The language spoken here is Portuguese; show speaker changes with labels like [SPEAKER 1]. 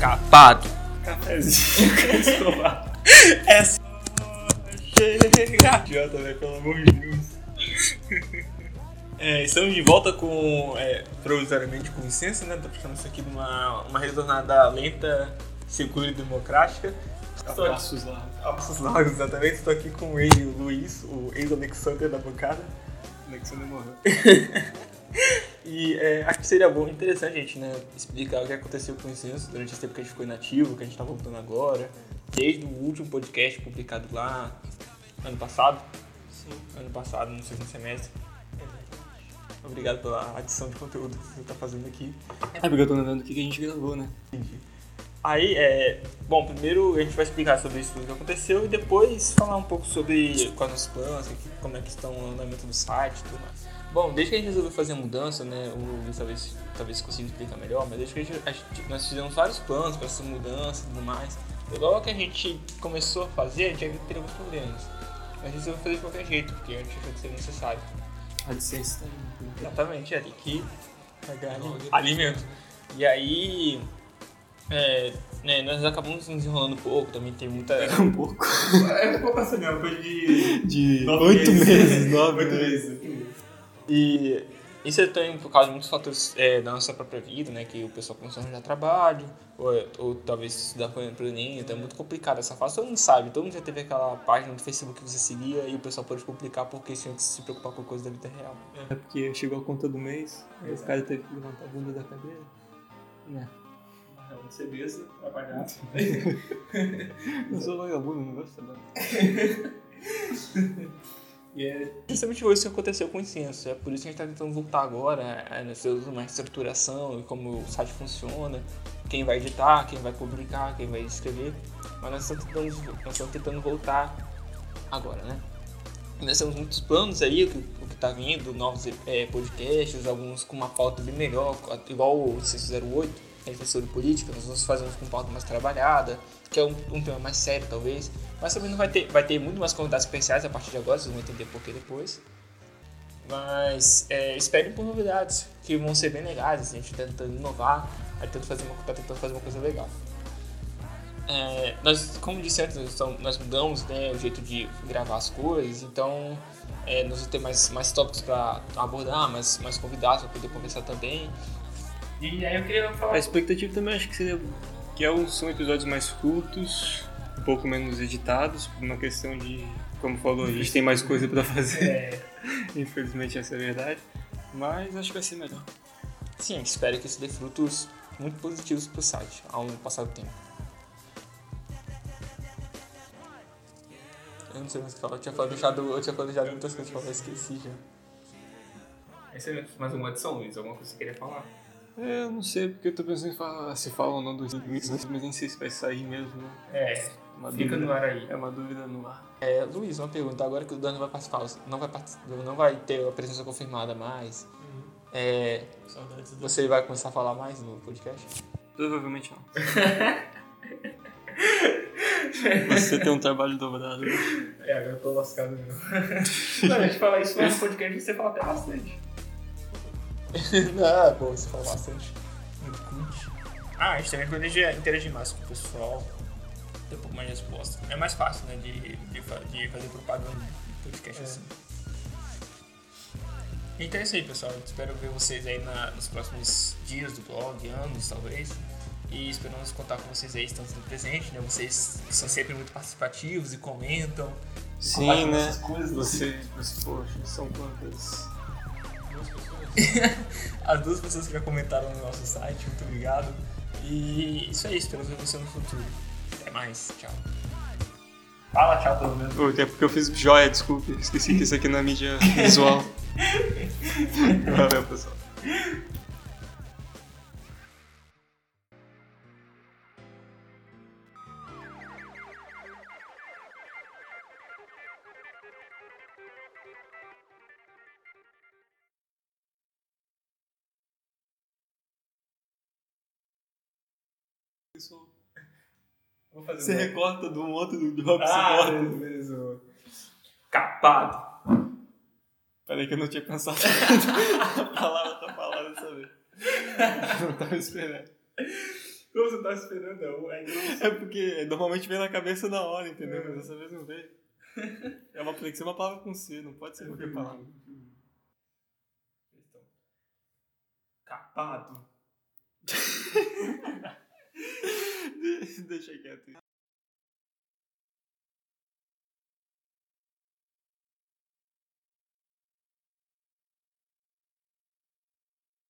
[SPEAKER 1] Capado.
[SPEAKER 2] Cafézinho.
[SPEAKER 1] É só chegar. Idiota, velho, pelo amor de Deus. É, estamos de volta com, é, provisoriamente com licença, né? Tô puxando isso aqui numa uma retornada lenta, segura e democrática. Estou aqui,
[SPEAKER 2] Passos lá.
[SPEAKER 1] a passos largos, exatamente. Estou aqui com ele, o Luiz, o ex-Alexander da bancada.
[SPEAKER 2] Alexander morreu.
[SPEAKER 1] E é, acho que seria bom, interessante a gente né, explicar o que aconteceu com o Incenso durante esse tempo que a gente ficou inativo, que a gente tá voltando agora, desde o último podcast publicado lá ano passado.
[SPEAKER 2] Sim.
[SPEAKER 1] Ano passado, no segundo semestre. Obrigado pela adição de conteúdo que você tá fazendo aqui.
[SPEAKER 2] É porque eu tô lembrando o que a gente gravou, né?
[SPEAKER 1] Entendi. Aí, é, bom, primeiro a gente vai explicar sobre isso tudo que aconteceu e depois falar um pouco sobre quais os planos, como é que estão o andamento do site e tudo mais. Bom, desde que a gente resolveu fazer a mudança, né, o Luiz talvez, talvez consiga explicar melhor, mas desde que a gente, a gente- nós fizemos vários planos para essa mudança e tudo mais, e logo que a gente começou a fazer, a gente já viu que teria alguns problemas. Mas a gente resolveu fazer de qualquer jeito, porque a gente achou que seria necessário.
[SPEAKER 2] A licença aí.
[SPEAKER 1] Exatamente, é, tem que pagar alimento. E aí, é, né, nós acabamos nos enrolando um pouco, também tem muita...
[SPEAKER 2] Um pouco.
[SPEAKER 1] É um pouco assim, foi de...
[SPEAKER 2] De oito
[SPEAKER 1] meses.
[SPEAKER 2] nove
[SPEAKER 1] Oito
[SPEAKER 2] meses.
[SPEAKER 1] E isso é também por causa de muitos fatores é, da nossa própria vida, né? Que o pessoal começou a arranjar trabalho, ou, ou talvez estudar para o Enem, então é muito complicado essa fase. Todo mundo sabe, todo mundo já teve aquela página do Facebook que você seguia e o pessoal pode complicar porque tinha que se preocupar com coisa da vida real.
[SPEAKER 2] É porque chegou a conta do mês, aí os caras teve que levantar a bunda da cadeira. Né?
[SPEAKER 1] Você besta, trabalhar.
[SPEAKER 2] Eu sou vagabundo, não gosto de trabalhar.
[SPEAKER 1] É justamente isso que aconteceu com o Incenso. É por isso que a gente está tentando voltar agora, é, uma estruturação e como o site funciona, quem vai editar, quem vai publicar, quem vai escrever. Mas nós estamos nós estamos tentando voltar agora, né? Nós temos muitos planos aí, o que, o que tá vindo, novos é, podcasts, alguns com uma pauta bem melhor, igual o 608, que a gente fez sobre política, nós vamos fazer uns com pauta mais trabalhada, que é um, um tema mais sério talvez. Mas também não vai ter, vai ter muito mais convidados especiais a partir de agora, vocês vão entender por que depois. Mas é, esperem por novidades, que vão ser bem legais, a gente tá tentando inovar, aí tentando fazer uma, tá tentando fazer uma coisa legal. É, nós, como disse antes, nós, mudamos né, o jeito de gravar as coisas, então é, nós vamos ter mais, mais tópicos para abordar, mais, mais convidados para poder conversar também. E aí eu queria falar.
[SPEAKER 2] A expectativa também acho que seria que é um- são episódios mais curtos, um pouco menos editados, por uma questão de, como falou, a gente tem mais coisa pra fazer.
[SPEAKER 1] É,
[SPEAKER 2] Infelizmente essa é a verdade. Mas acho que vai ser melhor.
[SPEAKER 1] sim, espero que isso dê frutos muito positivos para o site ao passar do tempo. Eu não sei mais o que falar, eu tinha planejado, eu tinha planejado muitas coisas pra falar, eu esqueci já. Essa é mais uma adição, Luiz? Alguma coisa que você queria falar?
[SPEAKER 2] É, eu não sei, porque eu tô pensando em falar, se fala ou não dos limites, mas nem sei se vai sair mesmo, né?
[SPEAKER 1] É,
[SPEAKER 2] Uma
[SPEAKER 1] fica
[SPEAKER 2] dúvida.
[SPEAKER 1] no ar aí.
[SPEAKER 2] É uma dúvida no ar.
[SPEAKER 1] É, Luiz, uma pergunta. Agora que o Dani vai participar, não vai, partic- não vai ter a presença confirmada mais, é,
[SPEAKER 2] Saudades do...
[SPEAKER 1] você vai começar a falar mais no podcast?
[SPEAKER 2] Provavelmente não. Você tem um trabalho dobrado.
[SPEAKER 1] É, agora eu tô lascado mesmo. não, a gente fala isso no podcast você fala até bastante. não, pô, você fala bastante. Ah, a gente também planeja interagir mais com o pessoal, ter um pouco mais de resposta. É mais fácil, né, de, de, de fazer propaganda de podcast assim. Então é isso aí, pessoal. Eu espero ver vocês aí na- nos próximos dias do blog, anos, talvez. E esperamos contar com vocês aí, estão sempre presentes, né? Vocês são sempre muito participativos e comentam.
[SPEAKER 2] Sim, né?
[SPEAKER 1] essas coisas.
[SPEAKER 2] Você, você, poxa, são quantas?
[SPEAKER 1] Duas pessoas. As duas pessoas que já comentaram no nosso site, muito obrigado. E isso é isso, espero ver você no futuro. Até mais, tchau. Fala tchau pelo menos.
[SPEAKER 2] Oh, até porque eu fiz joia, desculpe. Esqueci que isso aqui não é mídia visual. Valeu, pessoal.
[SPEAKER 1] Vou fazer
[SPEAKER 2] Você recorta do outro do drop, você
[SPEAKER 1] Ah, beleza, beleza. Capado.
[SPEAKER 2] Peraí que eu não tinha pensado a palavra tá falada dessa vez. Não tava esperando.
[SPEAKER 1] Como você tá esperando? É, é,
[SPEAKER 2] é porque normalmente vem na cabeça na hora, entendeu? Mas dessa vez não veio. É uma, tem que ser uma palavra com C, não pode ser qualquer palavra.
[SPEAKER 1] Capado.
[SPEAKER 2] de, de şeker.